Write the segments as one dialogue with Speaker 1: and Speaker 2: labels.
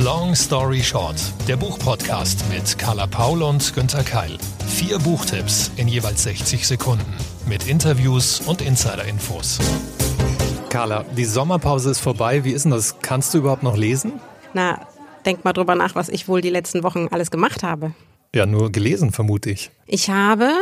Speaker 1: Long Story Short, der Buchpodcast mit Carla Paul und Günther Keil. Vier Buchtipps in jeweils 60 Sekunden mit Interviews und Insider-Infos.
Speaker 2: Carla, die Sommerpause ist vorbei. Wie ist denn das? Kannst du überhaupt noch lesen?
Speaker 3: Na, denk mal drüber nach, was ich wohl die letzten Wochen alles gemacht habe.
Speaker 2: Ja, nur gelesen, vermute ich.
Speaker 3: Ich habe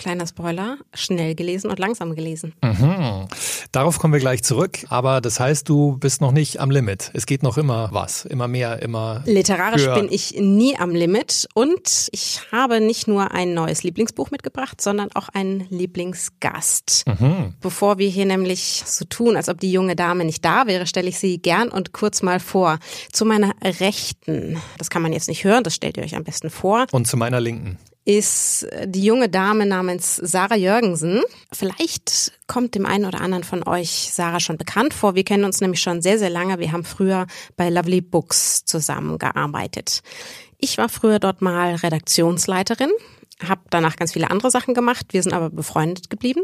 Speaker 3: kleiner Spoiler, schnell gelesen und langsam gelesen.
Speaker 2: Mhm. Darauf kommen wir gleich zurück. Aber das heißt, du bist noch nicht am Limit. Es geht noch immer was, immer mehr, immer.
Speaker 3: Literarisch
Speaker 2: höher.
Speaker 3: bin ich nie am Limit und ich habe nicht nur ein neues Lieblingsbuch mitgebracht, sondern auch einen Lieblingsgast.
Speaker 2: Mhm.
Speaker 3: Bevor wir hier nämlich so tun, als ob die junge Dame nicht da wäre, stelle ich sie gern und kurz mal vor. Zu meiner Rechten, das kann man jetzt nicht hören, das stellt ihr euch am besten vor
Speaker 2: Und zu meiner Linken.
Speaker 3: Ist die junge Dame namens Sarah Jürgensen. Vielleicht kommt dem einen oder anderen von euch Sarah schon bekannt vor. Wir kennen uns nämlich schon sehr, sehr lange. Wir haben früher bei Lovely Books zusammengearbeitet. Ich war früher dort mal Redaktionsleiterin, habe danach ganz viele andere Sachen gemacht. Wir sind aber befreundet geblieben.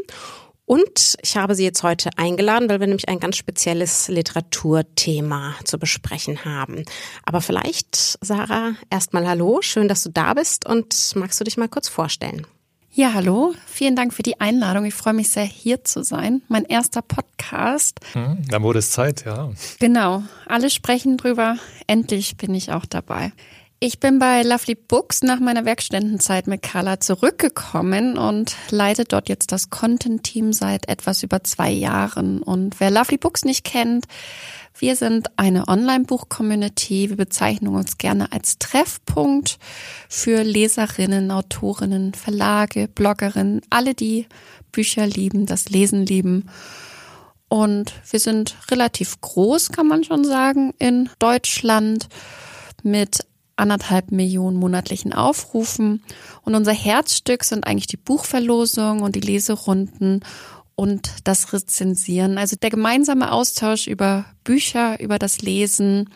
Speaker 3: Und ich habe sie jetzt heute eingeladen, weil wir nämlich ein ganz spezielles Literaturthema zu besprechen haben. Aber vielleicht, Sarah, erstmal Hallo, schön, dass du da bist und magst du dich mal kurz vorstellen?
Speaker 4: Ja, hallo. Vielen Dank für die Einladung. Ich freue mich sehr, hier zu sein. Mein erster Podcast.
Speaker 2: Hm, dann wurde es Zeit, ja.
Speaker 4: Genau. Alle sprechen drüber. Endlich bin ich auch dabei. Ich bin bei Lovely Books nach meiner Werkständenzeit mit Carla zurückgekommen und leite dort jetzt das Content-Team seit etwas über zwei Jahren. Und wer Lovely Books nicht kennt, wir sind eine Online-Buch-Community. Wir bezeichnen uns gerne als Treffpunkt für Leserinnen, Autorinnen, Verlage, Bloggerinnen, alle, die Bücher lieben, das Lesen lieben. Und wir sind relativ groß, kann man schon sagen, in Deutschland mit anderthalb Millionen monatlichen Aufrufen. Und unser Herzstück sind eigentlich die Buchverlosung und die Leserunden und das Rezensieren. Also der gemeinsame Austausch über Bücher, über das Lesen,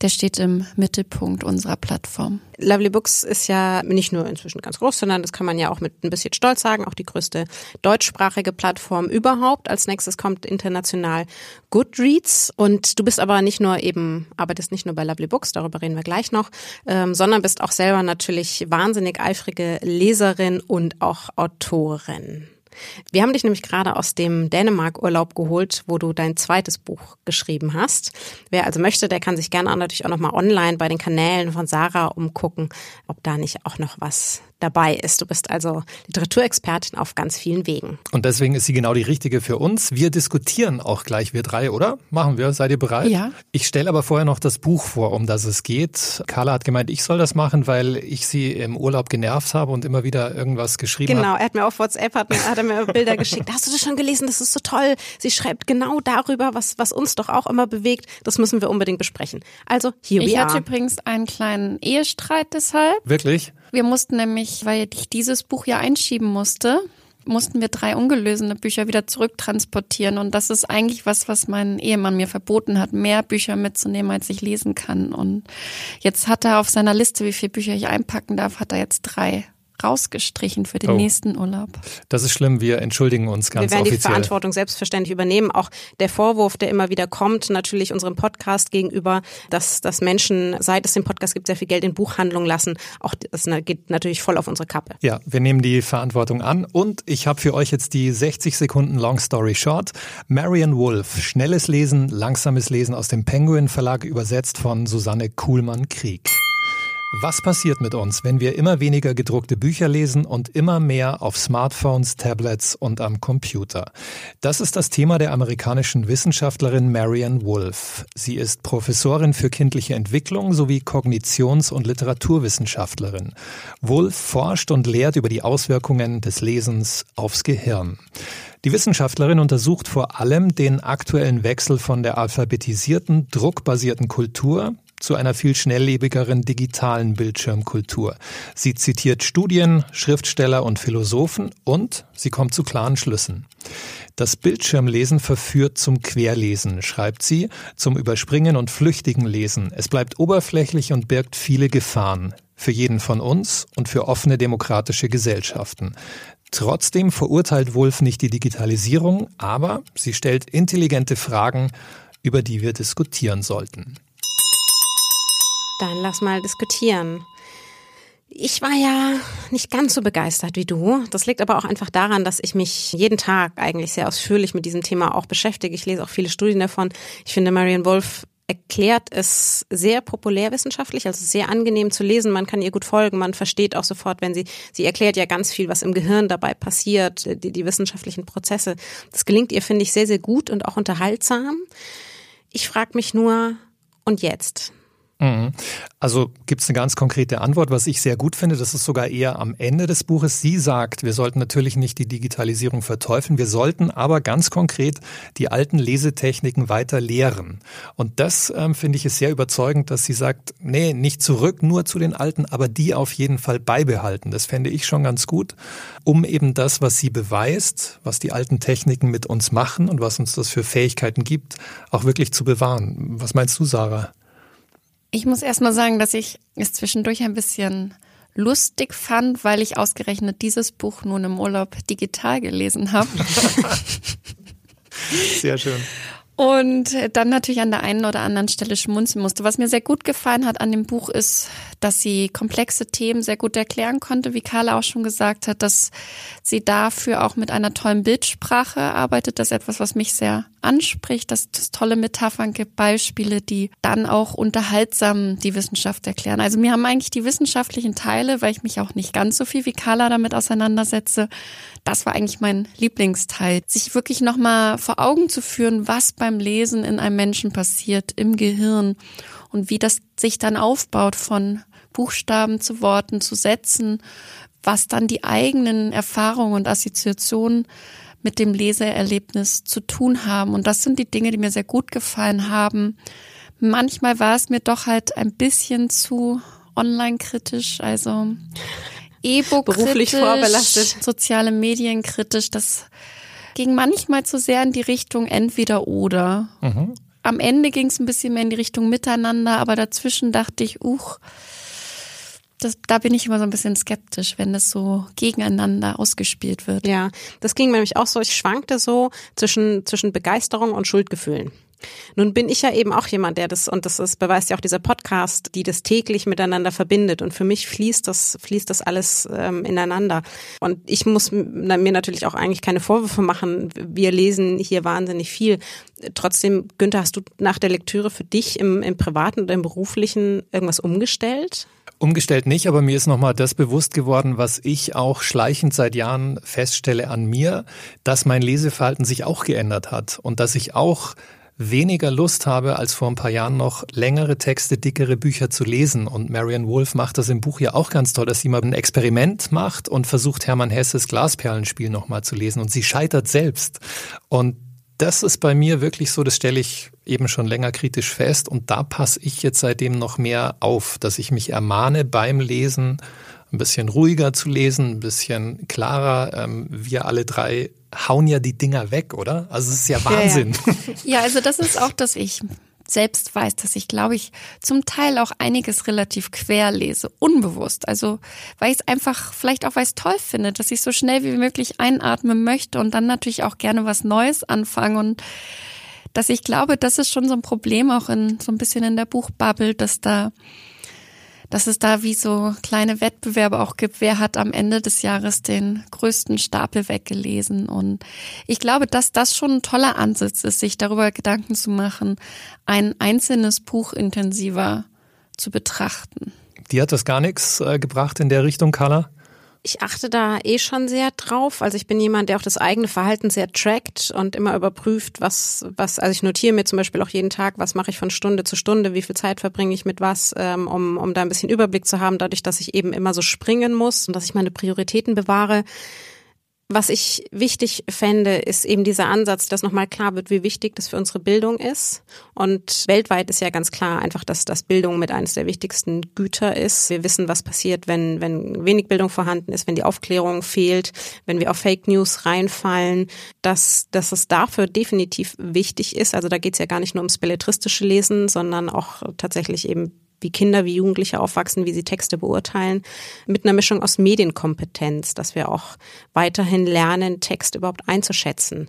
Speaker 4: der steht im Mittelpunkt unserer Plattform.
Speaker 3: Lovely Books ist ja nicht nur inzwischen ganz groß, sondern das kann man ja auch mit ein bisschen Stolz sagen, auch die größte deutschsprachige Plattform überhaupt. Als nächstes kommt international Goodreads und du bist aber nicht nur eben, arbeitest nicht nur bei Lovely Books, darüber reden wir gleich noch, ähm, sondern bist auch selber natürlich wahnsinnig eifrige Leserin und auch Autorin. Wir haben dich nämlich gerade aus dem Dänemark-Urlaub geholt, wo du dein zweites Buch geschrieben hast. Wer also möchte, der kann sich gerne natürlich auch nochmal online bei den Kanälen von Sarah umgucken, ob da nicht auch noch was dabei ist. Du bist also Literaturexpertin auf ganz vielen Wegen.
Speaker 2: Und deswegen ist sie genau die richtige für uns. Wir diskutieren auch gleich, wir drei, oder? Machen wir. Seid ihr bereit?
Speaker 4: Ja.
Speaker 2: Ich stelle aber vorher noch das Buch vor, um das es geht. Carla hat gemeint, ich soll das machen, weil ich sie im Urlaub genervt habe und immer wieder irgendwas geschrieben habe.
Speaker 3: Genau, er hat mir auf WhatsApp hat, hat er mir Bilder geschickt. Hast du das schon gelesen? Das ist so toll. Sie schreibt genau darüber, was, was uns doch auch immer bewegt. Das müssen wir unbedingt besprechen. Also, here
Speaker 4: Ich hatte übrigens einen kleinen Ehestreit deshalb.
Speaker 2: Wirklich?
Speaker 4: Wir mussten nämlich, weil ich dieses Buch ja einschieben musste, mussten wir drei ungelesene Bücher wieder zurücktransportieren. Und das ist eigentlich was, was mein Ehemann mir verboten hat, mehr Bücher mitzunehmen, als ich lesen kann. Und jetzt hat er auf seiner Liste, wie viele Bücher ich einpacken darf, hat er jetzt drei rausgestrichen für den
Speaker 2: Oh.
Speaker 4: nächsten Urlaub.
Speaker 2: Das ist schlimm. Wir entschuldigen uns
Speaker 3: Wir
Speaker 2: ganz
Speaker 3: werden die
Speaker 2: offiziell.
Speaker 3: Verantwortung selbstverständlich übernehmen. Auch der Vorwurf, der immer wieder kommt, natürlich unserem Podcast gegenüber, dass, dass Menschen, seit es den Podcast gibt, sehr viel Geld in Buchhandlungen lassen. Auch das geht natürlich voll auf unsere Kappe.
Speaker 2: Ja, wir nehmen die Verantwortung an und ich habe für euch jetzt die 60 Sekunden Long Story Short. Marion Wolf, schnelles Lesen, langsames Lesen aus dem Penguin Verlag, übersetzt von Susanne Kuhlmann-Krieg. Was passiert mit uns, wenn wir immer weniger gedruckte Bücher lesen und immer mehr auf Smartphones, Tablets und am Computer? Das ist das Thema der amerikanischen Wissenschaftlerin Marianne Wolf. Sie ist Professorin für kindliche Entwicklung sowie Kognitions- und Literaturwissenschaftlerin. Wolf forscht und lehrt über die Auswirkungen des Lesens aufs Gehirn. Die Wissenschaftlerin untersucht vor allem den aktuellen Wechsel von der alphabetisierten, druckbasierten Kultur zu einer viel schnelllebigeren digitalen Bildschirmkultur. Sie zitiert Studien, Schriftsteller und Philosophen und sie kommt zu klaren Schlüssen. Das Bildschirmlesen verführt zum Querlesen, schreibt sie, zum Überspringen und flüchtigen Lesen. Es bleibt oberflächlich und birgt viele Gefahren. Für jeden von uns und für offene demokratische Gesellschaften. Trotzdem verurteilt Wolf nicht die Digitalisierung, aber sie stellt intelligente Fragen, über die wir diskutieren sollten.
Speaker 3: Dann lass mal diskutieren. Ich war ja nicht ganz so begeistert wie du. Das liegt aber auch einfach daran, dass ich mich jeden Tag eigentlich sehr ausführlich mit diesem Thema auch beschäftige. Ich lese auch viele Studien davon. Ich finde, Marian Wolf erklärt es sehr populärwissenschaftlich, also sehr angenehm zu lesen. Man kann ihr gut folgen, man versteht auch sofort, wenn sie, sie erklärt ja ganz viel, was im Gehirn dabei passiert, die, die wissenschaftlichen Prozesse. Das gelingt ihr, finde ich, sehr, sehr gut und auch unterhaltsam. Ich frage mich nur, und jetzt?
Speaker 2: Mhm. Also gibt es eine ganz konkrete Antwort, was ich sehr gut finde. Das ist sogar eher am Ende des Buches. Sie sagt, wir sollten natürlich nicht die Digitalisierung verteufeln, wir sollten aber ganz konkret die alten Lesetechniken weiter lehren. Und das ähm, finde ich ist sehr überzeugend, dass sie sagt, nee, nicht zurück nur zu den alten, aber die auf jeden Fall beibehalten. Das fände ich schon ganz gut, um eben das, was sie beweist, was die alten Techniken mit uns machen und was uns das für Fähigkeiten gibt, auch wirklich zu bewahren. Was meinst du, Sarah?
Speaker 4: Ich muss erst mal sagen, dass ich es zwischendurch ein bisschen lustig fand, weil ich ausgerechnet dieses Buch nun im Urlaub digital gelesen habe.
Speaker 2: Sehr schön.
Speaker 4: Und dann natürlich an der einen oder anderen Stelle schmunzeln musste. Was mir sehr gut gefallen hat an dem Buch ist, dass sie komplexe Themen sehr gut erklären konnte, wie Carla auch schon gesagt hat, dass sie dafür auch mit einer tollen Bildsprache arbeitet. Das ist etwas, was mich sehr anspricht, dass es tolle Metaphern gibt, Beispiele, die dann auch unterhaltsam die Wissenschaft erklären. Also mir haben eigentlich die wissenschaftlichen Teile, weil ich mich auch nicht ganz so viel wie Carla damit auseinandersetze, das war eigentlich mein Lieblingsteil. Sich wirklich nochmal vor Augen zu führen, was beim Lesen in einem Menschen passiert, im Gehirn und wie das sich dann aufbaut von Buchstaben zu Worten, zu Sätzen, was dann die eigenen Erfahrungen und Assoziationen mit dem Leseerlebnis zu tun haben. Und das sind die Dinge, die mir sehr gut gefallen haben. Manchmal war es mir doch halt ein bisschen zu online-kritisch, also E-Book-kritisch, vorbelastet, soziale Medien kritisch. Das ging manchmal zu sehr in die Richtung entweder oder. Mhm. Am Ende ging es ein bisschen mehr in die Richtung miteinander, aber dazwischen dachte ich, uch, das, da bin ich immer so ein bisschen skeptisch, wenn das so gegeneinander ausgespielt wird.
Speaker 3: Ja, das ging mir nämlich auch so. Ich schwankte so zwischen, zwischen Begeisterung und Schuldgefühlen. Nun bin ich ja eben auch jemand, der das, und das ist, beweist ja auch dieser Podcast, die das täglich miteinander verbindet. Und für mich fließt das, fließt das alles ähm, ineinander. Und ich muss mir natürlich auch eigentlich keine Vorwürfe machen. Wir lesen hier wahnsinnig viel. Trotzdem, Günther, hast du nach der Lektüre für dich im, im privaten oder im beruflichen irgendwas umgestellt?
Speaker 2: Umgestellt nicht, aber mir ist nochmal das bewusst geworden, was ich auch schleichend seit Jahren feststelle an mir, dass mein Leseverhalten sich auch geändert hat und dass ich auch weniger Lust habe, als vor ein paar Jahren noch längere Texte, dickere Bücher zu lesen. Und Marian Wolf macht das im Buch ja auch ganz toll, dass sie mal ein Experiment macht und versucht, Hermann Hesses Glasperlenspiel nochmal zu lesen. Und sie scheitert selbst. Und das ist bei mir wirklich so, das stelle ich eben schon länger kritisch fest. Und da passe ich jetzt seitdem noch mehr auf, dass ich mich ermahne beim Lesen, ein bisschen ruhiger zu lesen, ein bisschen klarer. Ähm, wir alle drei hauen ja die Dinger weg, oder? Also es ist ja Wahnsinn.
Speaker 4: Ja, ja. ja, also das ist auch, dass ich selbst weiß, dass ich, glaube ich, zum Teil auch einiges relativ quer lese, unbewusst. Also weil ich es einfach, vielleicht auch weil ich es toll finde, dass ich so schnell wie möglich einatmen möchte und dann natürlich auch gerne was Neues anfange und dass ich glaube, das ist schon so ein Problem auch in so ein bisschen in der Buchbubble, dass da dass es da wie so kleine Wettbewerbe auch gibt, wer hat am Ende des Jahres den größten Stapel weggelesen. Und ich glaube, dass das schon ein toller Ansatz ist, sich darüber Gedanken zu machen, ein einzelnes Buch intensiver zu betrachten.
Speaker 2: Die hat das gar nichts äh, gebracht in der Richtung, Carla?
Speaker 3: Ich achte da eh schon sehr drauf. Also ich bin jemand, der auch das eigene Verhalten sehr trackt und immer überprüft, was, was, also ich notiere mir zum Beispiel auch jeden Tag, was mache ich von Stunde zu Stunde, wie viel Zeit verbringe ich mit was, ähm, um, um da ein bisschen Überblick zu haben, dadurch, dass ich eben immer so springen muss und dass ich meine Prioritäten bewahre was ich wichtig fände, ist eben dieser Ansatz, dass nochmal klar wird, wie wichtig das für unsere Bildung ist. Und weltweit ist ja ganz klar einfach, dass das Bildung mit eines der wichtigsten Güter ist. Wir wissen, was passiert, wenn, wenn wenig Bildung vorhanden ist, wenn die Aufklärung fehlt, wenn wir auf Fake News reinfallen, dass, dass es dafür definitiv wichtig ist. Also da geht es ja gar nicht nur ums belletristische Lesen, sondern auch tatsächlich eben wie Kinder, wie Jugendliche aufwachsen, wie sie Texte beurteilen, mit einer Mischung aus Medienkompetenz, dass wir auch weiterhin lernen, Text überhaupt einzuschätzen.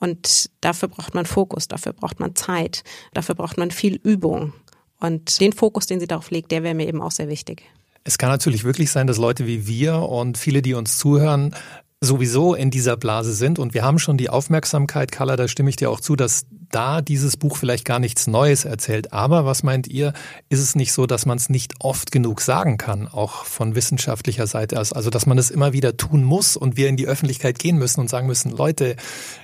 Speaker 3: Und dafür braucht man Fokus, dafür braucht man Zeit, dafür braucht man viel Übung. Und den Fokus, den sie darauf legt, der wäre mir eben auch sehr wichtig.
Speaker 2: Es kann natürlich wirklich sein, dass Leute wie wir und viele, die uns zuhören, sowieso in dieser Blase sind und wir haben schon die Aufmerksamkeit, Carla, da stimme ich dir auch zu, dass da dieses Buch vielleicht gar nichts Neues erzählt. Aber was meint ihr, ist es nicht so, dass man es nicht oft genug sagen kann, auch von wissenschaftlicher Seite aus? Also, dass man es immer wieder tun muss und wir in die Öffentlichkeit gehen müssen und sagen müssen, Leute,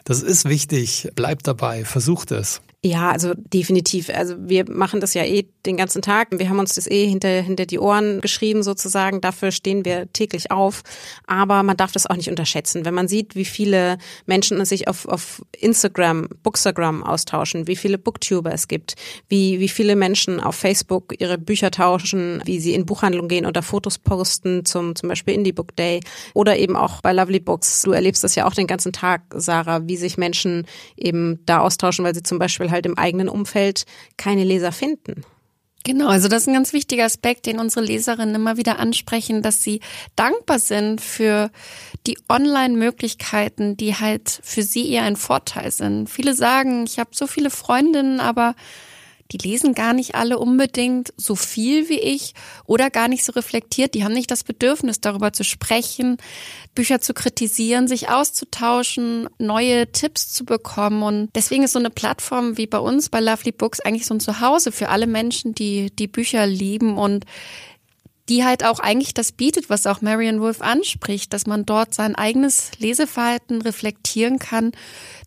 Speaker 2: das ist wichtig, bleibt dabei, versucht es.
Speaker 3: Ja, also definitiv. Also wir machen das ja eh den ganzen Tag. Wir haben uns das eh hinter, hinter die Ohren geschrieben sozusagen. Dafür stehen wir täglich auf. Aber man darf das auch nicht unterschätzen. Wenn man sieht, wie viele Menschen sich auf, auf Instagram, Bookstagram austauschen, wie viele Booktuber es gibt, wie, wie viele Menschen auf Facebook ihre Bücher tauschen, wie sie in Buchhandlungen gehen oder Fotos posten zum, zum Beispiel Indie Book Day oder eben auch bei Lovely Books. Du erlebst das ja auch den ganzen Tag, Sarah, wie sich Menschen eben da austauschen, weil sie zum Beispiel halt im eigenen Umfeld keine Leser finden.
Speaker 4: Genau, also das ist ein ganz wichtiger Aspekt, den unsere Leserinnen immer wieder ansprechen, dass sie dankbar sind für die Online-Möglichkeiten, die halt für sie eher ein Vorteil sind. Viele sagen, ich habe so viele Freundinnen, aber die lesen gar nicht alle unbedingt so viel wie ich oder gar nicht so reflektiert. Die haben nicht das Bedürfnis, darüber zu sprechen, Bücher zu kritisieren, sich auszutauschen, neue Tipps zu bekommen. Und deswegen ist so eine Plattform wie bei uns bei Lovely Books eigentlich so ein Zuhause für alle Menschen, die die Bücher lieben und die halt auch eigentlich das bietet, was auch Marion Wolf anspricht, dass man dort sein eigenes Leseverhalten reflektieren kann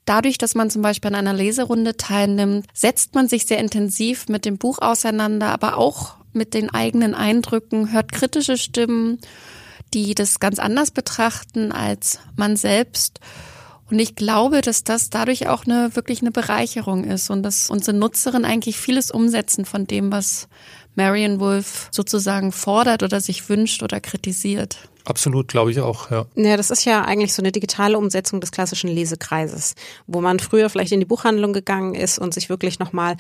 Speaker 4: Dadurch, dass man zum Beispiel an einer Leserunde teilnimmt, setzt man sich sehr intensiv mit dem Buch auseinander, aber auch mit den eigenen Eindrücken, hört kritische Stimmen, die das ganz anders betrachten als man selbst. Und ich glaube, dass das dadurch auch eine wirklich eine Bereicherung ist und dass unsere Nutzerinnen eigentlich vieles umsetzen von dem, was Marion Wolf sozusagen fordert oder sich wünscht oder kritisiert.
Speaker 2: Absolut, glaube ich auch, ja.
Speaker 3: Ja, das ist ja eigentlich so eine digitale Umsetzung des klassischen Lesekreises, wo man früher vielleicht in die Buchhandlung gegangen ist und sich wirklich nochmal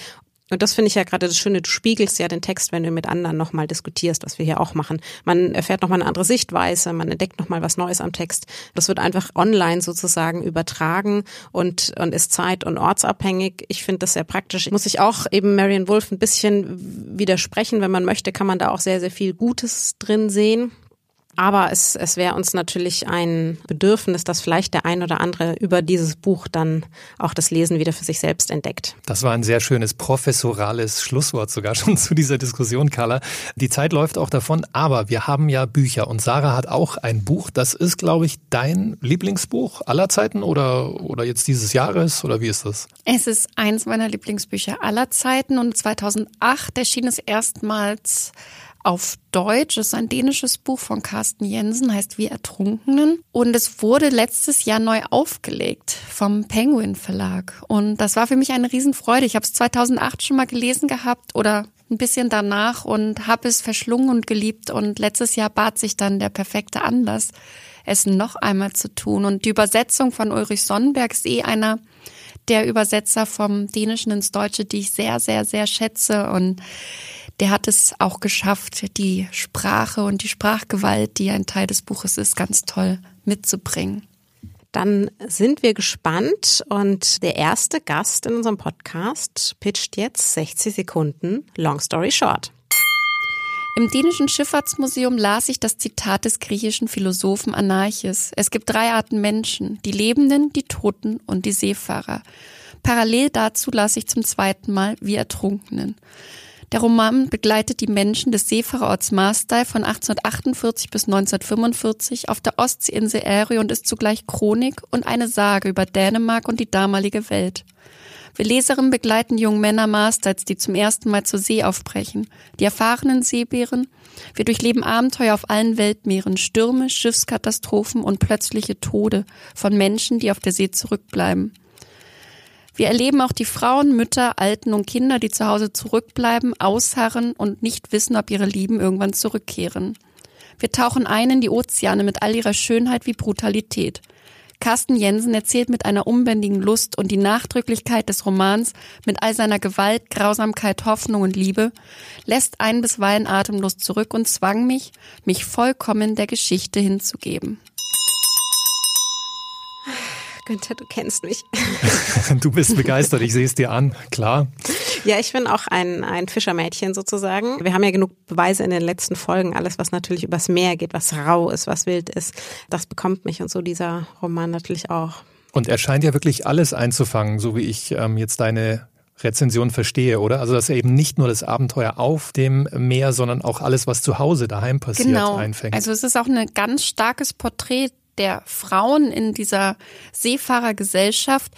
Speaker 3: und das finde ich ja gerade das Schöne, du spiegelst ja den Text, wenn du mit anderen nochmal diskutierst, was wir hier auch machen. Man erfährt nochmal eine andere Sichtweise, man entdeckt nochmal was Neues am Text. Das wird einfach online sozusagen übertragen und, und ist zeit- und ortsabhängig. Ich finde das sehr praktisch. Muss ich auch eben Marion Wolf ein bisschen widersprechen. Wenn man möchte, kann man da auch sehr, sehr viel Gutes drin sehen. Aber es, es wäre uns natürlich ein Bedürfnis, dass vielleicht der ein oder andere über dieses Buch dann auch das Lesen wieder für sich selbst entdeckt.
Speaker 2: Das war ein sehr schönes professorales Schlusswort sogar schon zu dieser Diskussion, Carla. Die Zeit läuft auch davon, aber wir haben ja Bücher und Sarah hat auch ein Buch. Das ist, glaube ich, dein Lieblingsbuch aller Zeiten oder, oder jetzt dieses Jahres oder wie ist das?
Speaker 4: Es ist eins meiner Lieblingsbücher aller Zeiten und 2008 erschien es erstmals auf Deutsch. Es ist ein dänisches Buch von Carsten Jensen, heißt Wir Ertrunkenen. Und es wurde letztes Jahr neu aufgelegt vom Penguin Verlag. Und das war für mich eine Riesenfreude. Ich habe es 2008 schon mal gelesen gehabt oder ein bisschen danach und habe es verschlungen und geliebt. Und letztes Jahr bat sich dann der perfekte Anlass, es noch einmal zu tun. Und die Übersetzung von Ulrich Sonnenberg ist eh einer der Übersetzer vom Dänischen ins Deutsche, die ich sehr, sehr, sehr schätze. Und der hat es auch geschafft, die Sprache und die Sprachgewalt, die ein Teil des Buches ist, ganz toll mitzubringen.
Speaker 3: Dann sind wir gespannt und der erste Gast in unserem Podcast pitcht jetzt 60 Sekunden Long Story Short.
Speaker 4: Im dänischen Schifffahrtsmuseum las ich das Zitat des griechischen Philosophen Anarchis. Es gibt drei Arten Menschen, die Lebenden, die Toten und die Seefahrer. Parallel dazu las ich zum zweiten Mal wie Ertrunkenen. Der Roman begleitet die Menschen des Seefahrerorts Marstall von 1848 bis 1945 auf der Ostseeinsel Äry und ist zugleich Chronik und eine Sage über Dänemark und die damalige Welt. Wir Leserinnen begleiten jungen Männer Marstalls, die zum ersten Mal zur See aufbrechen. Die erfahrenen Seebären. Wir durchleben Abenteuer auf allen Weltmeeren, Stürme, Schiffskatastrophen und plötzliche Tode von Menschen, die auf der See zurückbleiben. Wir erleben auch die Frauen, Mütter, Alten und Kinder, die zu Hause zurückbleiben, ausharren und nicht wissen, ob ihre Lieben irgendwann zurückkehren. Wir tauchen ein in die Ozeane mit all ihrer Schönheit wie Brutalität. Carsten Jensen erzählt mit einer unbändigen Lust und die Nachdrücklichkeit des Romans mit all seiner Gewalt, Grausamkeit, Hoffnung und Liebe, lässt einen bisweilen atemlos zurück und zwang mich, mich vollkommen der Geschichte hinzugeben.
Speaker 3: Günther, du kennst mich.
Speaker 2: du bist begeistert, ich sehe es dir an, klar.
Speaker 3: Ja, ich bin auch ein, ein Fischermädchen sozusagen. Wir haben ja genug Beweise in den letzten Folgen. Alles, was natürlich übers Meer geht, was rau ist, was wild ist, das bekommt mich und so dieser Roman natürlich auch.
Speaker 2: Und er scheint ja wirklich alles einzufangen, so wie ich ähm, jetzt deine Rezension verstehe, oder? Also dass er eben nicht nur das Abenteuer auf dem Meer, sondern auch alles, was zu Hause daheim passiert,
Speaker 4: genau.
Speaker 2: einfängt.
Speaker 4: Also es ist auch ein ganz starkes Porträt der Frauen in dieser Seefahrergesellschaft,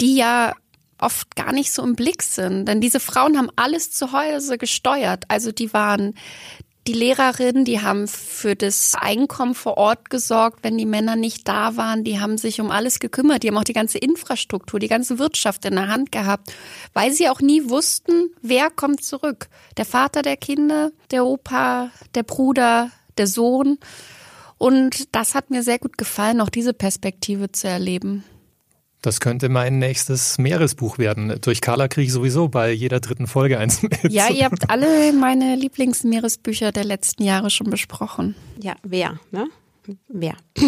Speaker 4: die ja oft gar nicht so im Blick sind. Denn diese Frauen haben alles zu Hause gesteuert. Also die waren die Lehrerinnen, die haben für das Einkommen vor Ort gesorgt, wenn die Männer nicht da waren. Die haben sich um alles gekümmert. Die haben auch die ganze Infrastruktur, die ganze Wirtschaft in der Hand gehabt, weil sie auch nie wussten, wer kommt zurück. Der Vater der Kinder, der Opa, der Bruder, der Sohn. Und das hat mir sehr gut gefallen, auch diese Perspektive zu erleben.
Speaker 2: Das könnte mein nächstes Meeresbuch werden. Durch Carla kriege ich sowieso bei jeder dritten Folge eins mit.
Speaker 4: Ja, ihr habt alle meine Lieblingsmeeresbücher der letzten Jahre schon besprochen.
Speaker 3: Ja, wer, ne? Wer?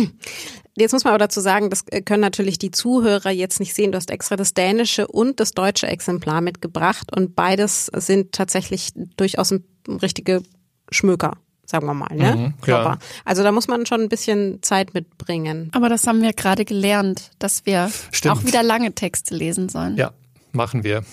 Speaker 3: Jetzt muss man aber dazu sagen, das können natürlich die Zuhörer jetzt nicht sehen. Du hast extra das dänische und das deutsche Exemplar mitgebracht und beides sind tatsächlich durchaus richtige Schmöker sagen wir mal, ne? Mhm, ja. Also da muss man schon ein bisschen Zeit mitbringen.
Speaker 4: Aber das haben wir gerade gelernt, dass wir Stimmt. auch wieder lange Texte lesen sollen.
Speaker 2: Ja, machen wir.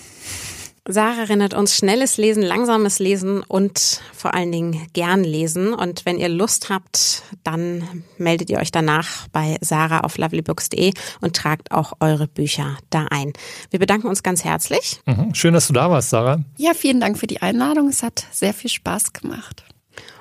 Speaker 3: Sarah erinnert uns schnelles Lesen, langsames Lesen und vor allen Dingen gern lesen. Und wenn ihr Lust habt, dann meldet ihr euch danach bei Sarah auf lovelybooks.de und tragt auch eure Bücher da ein. Wir bedanken uns ganz herzlich.
Speaker 2: Mhm. Schön, dass du da warst, Sarah.
Speaker 4: Ja, vielen Dank für die Einladung. Es hat sehr viel Spaß gemacht.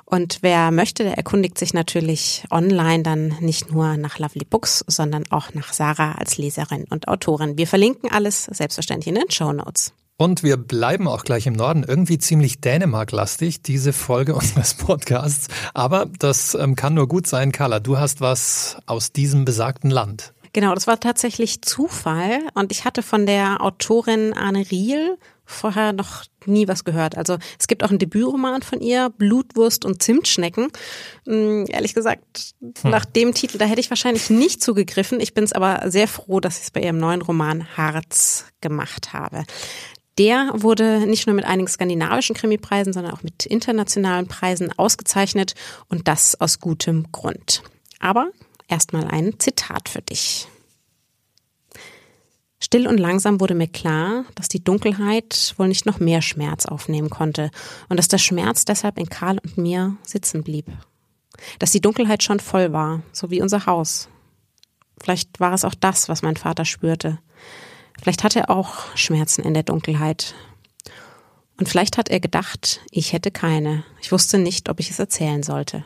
Speaker 3: Und wer möchte, der erkundigt sich natürlich online dann nicht nur nach Lovely Books, sondern auch nach Sarah als Leserin und Autorin. Wir verlinken alles selbstverständlich in den Show Notes.
Speaker 2: Und wir bleiben auch gleich im Norden, irgendwie ziemlich Dänemark-lastig, diese Folge unseres Podcasts. Aber das ähm, kann nur gut sein, Carla. Du hast was aus diesem besagten Land.
Speaker 3: Genau, das war tatsächlich Zufall. Und ich hatte von der Autorin Arne Riel vorher noch nie was gehört. Also es gibt auch einen Debütroman von ihr, Blutwurst und Zimtschnecken. Hm, ehrlich gesagt, hm. nach dem Titel, da hätte ich wahrscheinlich nicht zugegriffen. Ich bin es aber sehr froh, dass ich es bei ihrem neuen Roman Harz gemacht habe. Der wurde nicht nur mit einigen skandinavischen Krimipreisen, sondern auch mit internationalen Preisen ausgezeichnet und das aus gutem Grund. Aber erstmal ein Zitat für dich. Still und langsam wurde mir klar, dass die Dunkelheit wohl nicht noch mehr Schmerz aufnehmen konnte und dass der Schmerz deshalb in Karl und mir sitzen blieb. Dass die Dunkelheit schon voll war, so wie unser Haus. Vielleicht war es auch das, was mein Vater spürte. Vielleicht hatte er auch Schmerzen in der Dunkelheit. Und vielleicht hat er gedacht, ich hätte keine. Ich wusste nicht, ob ich es erzählen sollte.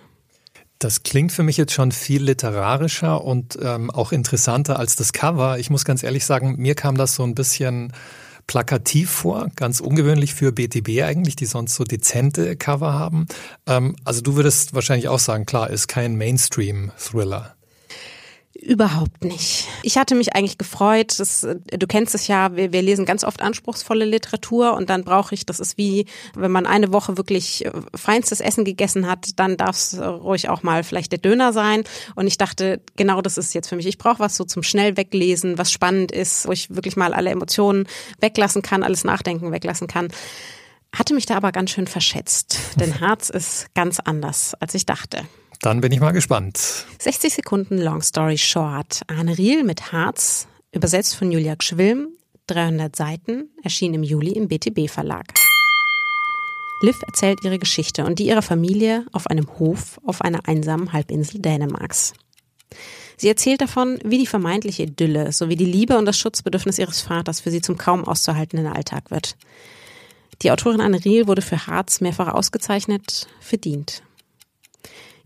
Speaker 2: Das klingt für mich jetzt schon viel literarischer und ähm, auch interessanter als das Cover. Ich muss ganz ehrlich sagen, mir kam das so ein bisschen plakativ vor, ganz ungewöhnlich für BTB eigentlich, die sonst so dezente Cover haben. Ähm, also du würdest wahrscheinlich auch sagen, klar, ist kein Mainstream-Thriller.
Speaker 3: Überhaupt nicht. Ich hatte mich eigentlich gefreut. Das, du kennst es ja, wir, wir lesen ganz oft anspruchsvolle Literatur und dann brauche ich, das ist wie, wenn man eine Woche wirklich äh, feinstes Essen gegessen hat, dann darf es ruhig auch mal vielleicht der Döner sein. Und ich dachte, genau das ist jetzt für mich. Ich brauche was so zum schnell weglesen, was spannend ist, wo ich wirklich mal alle Emotionen weglassen kann, alles Nachdenken weglassen kann. Hatte mich da aber ganz schön verschätzt, denn Herz ist ganz anders, als ich dachte.
Speaker 2: Dann bin ich mal gespannt.
Speaker 3: 60 Sekunden Long Story Short. Arne Riel mit Harz, übersetzt von Julia Gschwilm, 300 Seiten, erschien im Juli im BTB Verlag. Liv erzählt ihre Geschichte und die ihrer Familie auf einem Hof auf einer einsamen Halbinsel Dänemarks. Sie erzählt davon, wie die vermeintliche Idylle sowie die Liebe und das Schutzbedürfnis ihres Vaters für sie zum kaum auszuhaltenden Alltag wird. Die Autorin Anne Riel wurde für Harz mehrfach ausgezeichnet, verdient.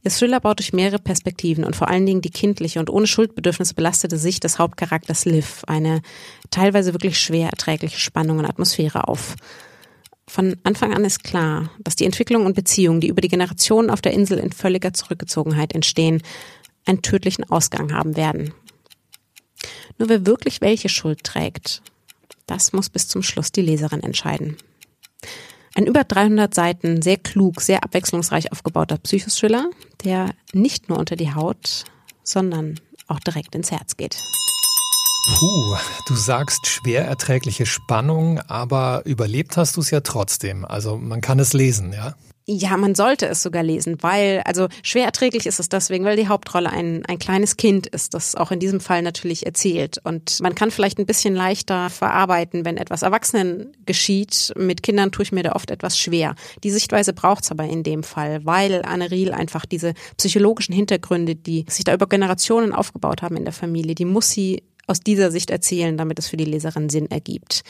Speaker 3: Ihr Thriller baut durch mehrere Perspektiven und vor allen Dingen die kindliche und ohne Schuldbedürfnisse belastete Sicht des Hauptcharakters Liv eine teilweise wirklich schwer erträgliche Spannung und Atmosphäre auf. Von Anfang an ist klar, dass die Entwicklung und Beziehungen, die über die Generationen auf der Insel in völliger Zurückgezogenheit entstehen, einen tödlichen Ausgang haben werden. Nur wer wirklich welche Schuld trägt, das muss bis zum Schluss die Leserin entscheiden. Ein über 300 Seiten, sehr klug, sehr abwechslungsreich aufgebauter Psychothriller, der nicht nur unter die Haut, sondern auch direkt ins Herz geht.
Speaker 2: Puh, du sagst schwer erträgliche Spannung, aber überlebt hast du es ja trotzdem. Also man kann es lesen, ja?
Speaker 3: Ja, man sollte es sogar lesen, weil, also schwer erträglich ist es deswegen, weil die Hauptrolle ein, ein kleines Kind ist, das auch in diesem Fall natürlich erzählt. Und man kann vielleicht ein bisschen leichter verarbeiten, wenn etwas Erwachsenen geschieht. Mit Kindern tue ich mir da oft etwas schwer. Die Sichtweise braucht es aber in dem Fall, weil Anne Riel einfach diese psychologischen Hintergründe, die sich da über Generationen aufgebaut haben in der Familie, die muss sie aus dieser Sicht erzählen, damit es für die Leserin Sinn ergibt.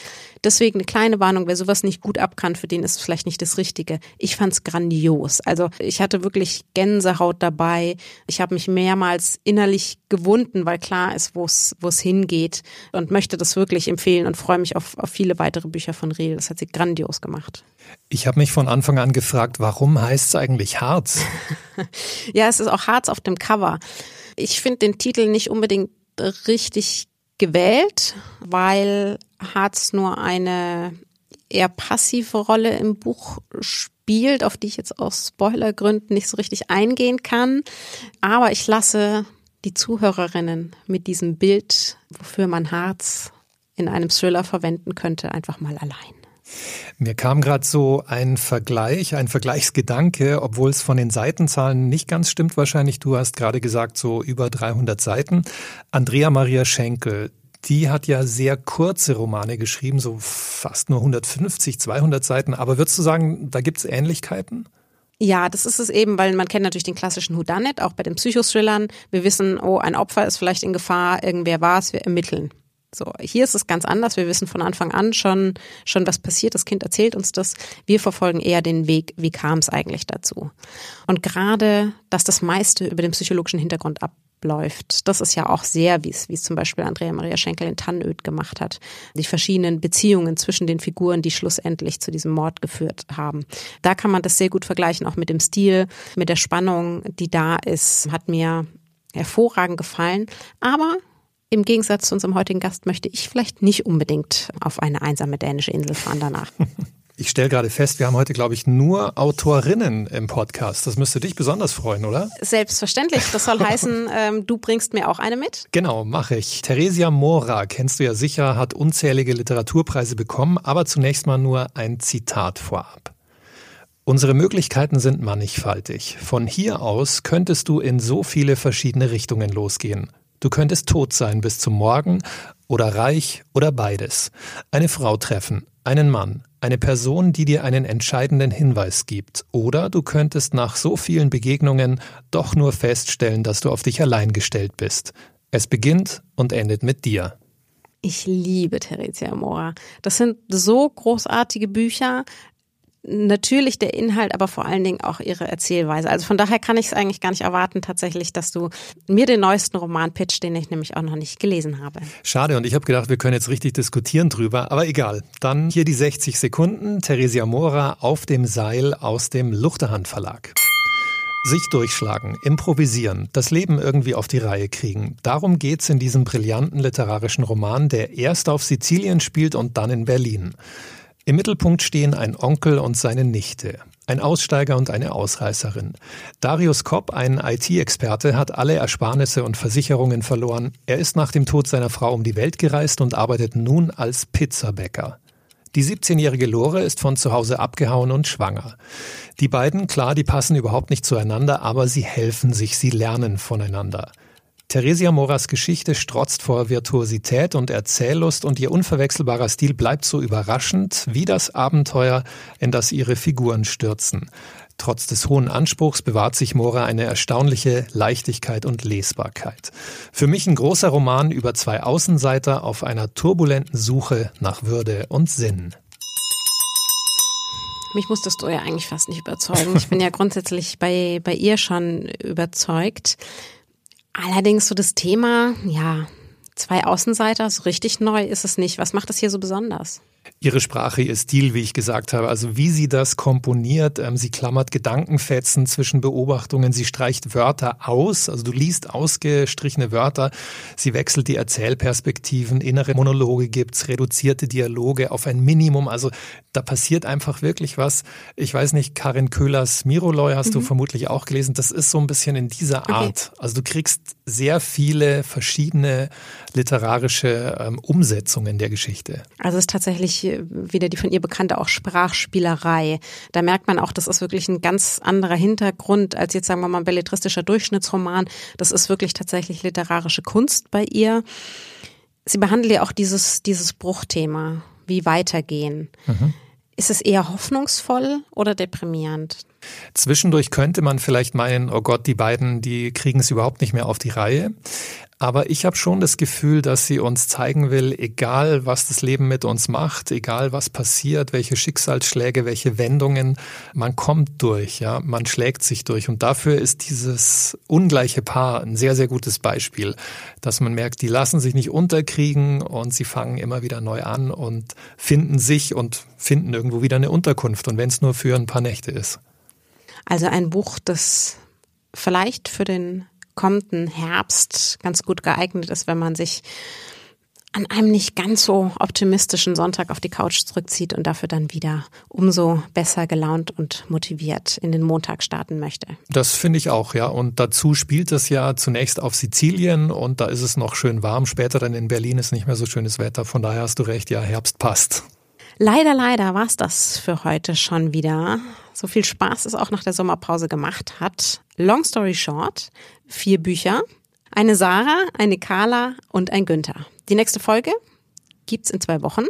Speaker 3: Deswegen eine kleine Warnung, wer sowas nicht gut abkann, für den ist es vielleicht nicht das Richtige. Ich fand's grandios. Also ich hatte wirklich Gänsehaut dabei. Ich habe mich mehrmals innerlich gewunden, weil klar ist, wo es wo es hingeht und möchte das wirklich empfehlen und freue mich auf, auf viele weitere Bücher von Riel. Das hat sie grandios gemacht.
Speaker 2: Ich habe mich von Anfang an gefragt, warum heißt es eigentlich Harz?
Speaker 3: ja, es ist auch Harz auf dem Cover. Ich finde den Titel nicht unbedingt richtig gewählt, weil Harz nur eine eher passive Rolle im Buch spielt, auf die ich jetzt aus Spoilergründen nicht so richtig eingehen kann. Aber ich lasse die Zuhörerinnen mit diesem Bild, wofür man Harz in einem Thriller verwenden könnte, einfach mal allein.
Speaker 2: Mir kam gerade so ein Vergleich, ein Vergleichsgedanke, obwohl es von den Seitenzahlen nicht ganz stimmt wahrscheinlich. Du hast gerade gesagt, so über 300 Seiten. Andrea Maria Schenkel, die hat ja sehr kurze Romane geschrieben, so fast nur 150, 200 Seiten. Aber würdest du sagen, da gibt es Ähnlichkeiten?
Speaker 3: Ja, das ist es eben, weil man kennt natürlich den klassischen Whodunit, auch bei den Psychothrillern. Wir wissen, oh, ein Opfer ist vielleicht in Gefahr, irgendwer war es, wir ermitteln. So, hier ist es ganz anders. Wir wissen von Anfang an schon, schon was passiert. Das Kind erzählt uns das. Wir verfolgen eher den Weg, wie kam es eigentlich dazu. Und gerade, dass das meiste über den psychologischen Hintergrund abläuft, das ist ja auch sehr, wie es, wie es zum Beispiel Andrea Maria Schenkel in Tannöd gemacht hat. Die verschiedenen Beziehungen zwischen den Figuren, die schlussendlich zu diesem Mord geführt haben. Da kann man das sehr gut vergleichen, auch mit dem Stil, mit der Spannung, die da ist, hat mir hervorragend gefallen. Aber im Gegensatz zu unserem heutigen Gast möchte ich vielleicht nicht unbedingt auf eine einsame dänische Insel fahren danach.
Speaker 2: Ich stelle gerade fest, wir haben heute, glaube ich, nur Autorinnen im Podcast. Das müsste dich besonders freuen, oder?
Speaker 3: Selbstverständlich. Das soll heißen, ähm, du bringst mir auch eine mit?
Speaker 2: Genau, mache ich. Theresia Mora, kennst du ja sicher, hat unzählige Literaturpreise bekommen, aber zunächst mal nur ein Zitat vorab. Unsere Möglichkeiten sind mannigfaltig. Von hier aus könntest du in so viele verschiedene Richtungen losgehen. Du könntest tot sein bis zum Morgen oder reich oder beides. Eine Frau treffen, einen Mann, eine Person, die dir einen entscheidenden Hinweis gibt. Oder du könntest nach so vielen Begegnungen doch nur feststellen, dass du auf dich allein gestellt bist. Es beginnt und endet mit dir.
Speaker 3: Ich liebe Theresia Mora. Das sind so großartige Bücher natürlich der Inhalt, aber vor allen Dingen auch ihre Erzählweise. Also von daher kann ich es eigentlich gar nicht erwarten, tatsächlich, dass du mir den neuesten Roman pitch, den ich nämlich auch noch nicht gelesen habe.
Speaker 2: Schade, und ich habe gedacht, wir können jetzt richtig diskutieren drüber, aber egal. Dann hier die 60 Sekunden. Theresia Mora auf dem Seil aus dem Luchterhand Verlag. Sich durchschlagen, improvisieren, das Leben irgendwie auf die Reihe kriegen. Darum geht's in diesem brillanten literarischen Roman, der erst auf Sizilien spielt und dann in Berlin. Im Mittelpunkt stehen ein Onkel und seine Nichte, ein Aussteiger und eine Ausreißerin. Darius Kopp, ein IT-Experte, hat alle Ersparnisse und Versicherungen verloren. Er ist nach dem Tod seiner Frau um die Welt gereist und arbeitet nun als Pizzabäcker. Die 17-jährige Lore ist von zu Hause abgehauen und schwanger. Die beiden, klar, die passen überhaupt nicht zueinander, aber sie helfen sich, sie lernen voneinander. Theresia Moras Geschichte strotzt vor Virtuosität und Erzähllust und ihr unverwechselbarer Stil bleibt so überraschend wie das Abenteuer, in das ihre Figuren stürzen. Trotz des hohen Anspruchs bewahrt sich Mora eine erstaunliche Leichtigkeit und Lesbarkeit. Für mich ein großer Roman über zwei Außenseiter auf einer turbulenten Suche nach Würde und Sinn.
Speaker 3: Mich musstest du ja eigentlich fast nicht überzeugen. Ich bin ja grundsätzlich bei, bei ihr schon überzeugt. Allerdings so das Thema, ja, zwei Außenseiter, so richtig neu ist es nicht. Was macht das hier so besonders?
Speaker 2: Ihre Sprache, ihr Stil, wie ich gesagt habe. Also wie sie das komponiert. Ähm, sie klammert Gedankenfetzen zwischen Beobachtungen. Sie streicht Wörter aus. Also du liest ausgestrichene Wörter. Sie wechselt die Erzählperspektiven. Innere Monologe gibt's, reduzierte Dialoge auf ein Minimum. Also da passiert einfach wirklich was. Ich weiß nicht, Karin Köhlers Miroloy hast mhm. du vermutlich auch gelesen. Das ist so ein bisschen in dieser Art. Okay. Also du kriegst sehr viele verschiedene literarische ähm, Umsetzungen der Geschichte.
Speaker 3: Also es ist tatsächlich wieder die von ihr bekannte auch Sprachspielerei. Da merkt man auch, das ist wirklich ein ganz anderer Hintergrund als jetzt sagen wir mal ein belletristischer Durchschnittsroman. Das ist wirklich tatsächlich literarische Kunst bei ihr. Sie behandelt ja auch dieses, dieses Bruchthema, wie weitergehen. Mhm. Ist es eher hoffnungsvoll oder deprimierend?
Speaker 2: Zwischendurch könnte man vielleicht meinen, oh Gott, die beiden, die kriegen es überhaupt nicht mehr auf die Reihe. Aber ich habe schon das Gefühl, dass sie uns zeigen will, egal was das Leben mit uns macht, egal was passiert, welche Schicksalsschläge, welche Wendungen, man kommt durch, ja, man schlägt sich durch. Und dafür ist dieses ungleiche Paar ein sehr, sehr gutes Beispiel, dass man merkt, die lassen sich nicht unterkriegen und sie fangen immer wieder neu an und finden sich und finden irgendwo wieder eine Unterkunft. Und wenn es nur für ein paar Nächte ist.
Speaker 3: Also ein Buch, das vielleicht für den kommenden Herbst ganz gut geeignet ist, wenn man sich an einem nicht ganz so optimistischen Sonntag auf die Couch zurückzieht und dafür dann wieder umso besser gelaunt und motiviert in den Montag starten möchte.
Speaker 2: Das finde ich auch, ja. Und dazu spielt es ja zunächst auf Sizilien und da ist es noch schön warm. Später dann in Berlin ist nicht mehr so schönes Wetter. Von daher hast du recht, ja, Herbst passt.
Speaker 3: Leider, leider war es das für heute schon wieder. So viel Spaß es auch nach der Sommerpause gemacht hat. Long story short, vier Bücher, eine Sarah, eine Carla und ein Günther. Die nächste Folge gibt's in zwei Wochen.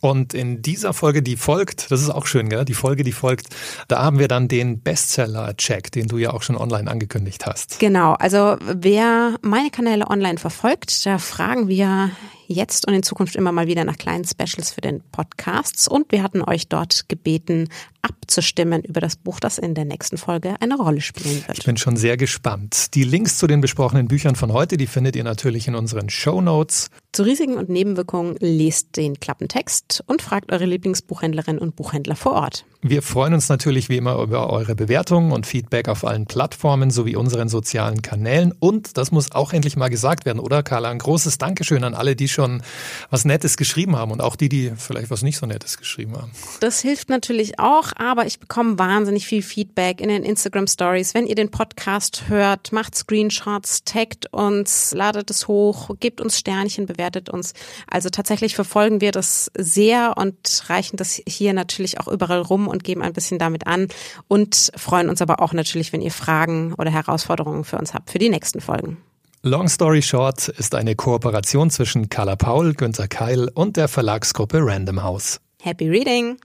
Speaker 2: Und in dieser Folge, die folgt, das ist auch schön, gell? Die Folge, die folgt, da haben wir dann den Bestseller-Check, den du ja auch schon online angekündigt hast.
Speaker 3: Genau, also wer meine Kanäle online verfolgt, da fragen wir jetzt und in Zukunft immer mal wieder nach kleinen Specials für den Podcasts. Und wir hatten euch dort gebeten, abzustimmen über das Buch, das in der nächsten Folge eine Rolle spielen wird.
Speaker 2: Ich bin schon sehr gespannt. Die Links zu den besprochenen Büchern von heute, die findet ihr natürlich in unseren Show Notes.
Speaker 3: Zu Risiken und Nebenwirkungen lest den Klappentext und fragt eure Lieblingsbuchhändlerin und Buchhändler vor Ort.
Speaker 2: Wir freuen uns natürlich wie immer über eure Bewertungen und Feedback auf allen Plattformen sowie unseren sozialen Kanälen. Und das muss auch endlich mal gesagt werden, oder Carla? Ein großes Dankeschön an alle, die schon was Nettes geschrieben haben und auch die, die vielleicht was nicht so Nettes geschrieben haben.
Speaker 3: Das hilft natürlich auch, aber ich bekomme wahnsinnig viel Feedback in den Instagram Stories. Wenn ihr den Podcast hört, macht Screenshots, taggt uns, ladet es hoch, gebt uns Sternchen, bewertet uns. Also tatsächlich verfolgen wir das sehr und reichen das hier natürlich auch überall rum und geben ein bisschen damit an und freuen uns aber auch natürlich, wenn ihr Fragen oder Herausforderungen für uns habt für die nächsten Folgen.
Speaker 2: Long Story Short ist eine Kooperation zwischen Carla Paul, Günter Keil und der Verlagsgruppe Random House.
Speaker 3: Happy Reading!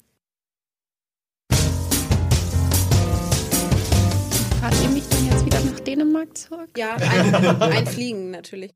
Speaker 4: Fahrt ihr mich dann jetzt wieder nach Dänemark zurück?
Speaker 3: Ja, ein, ein Fliegen natürlich.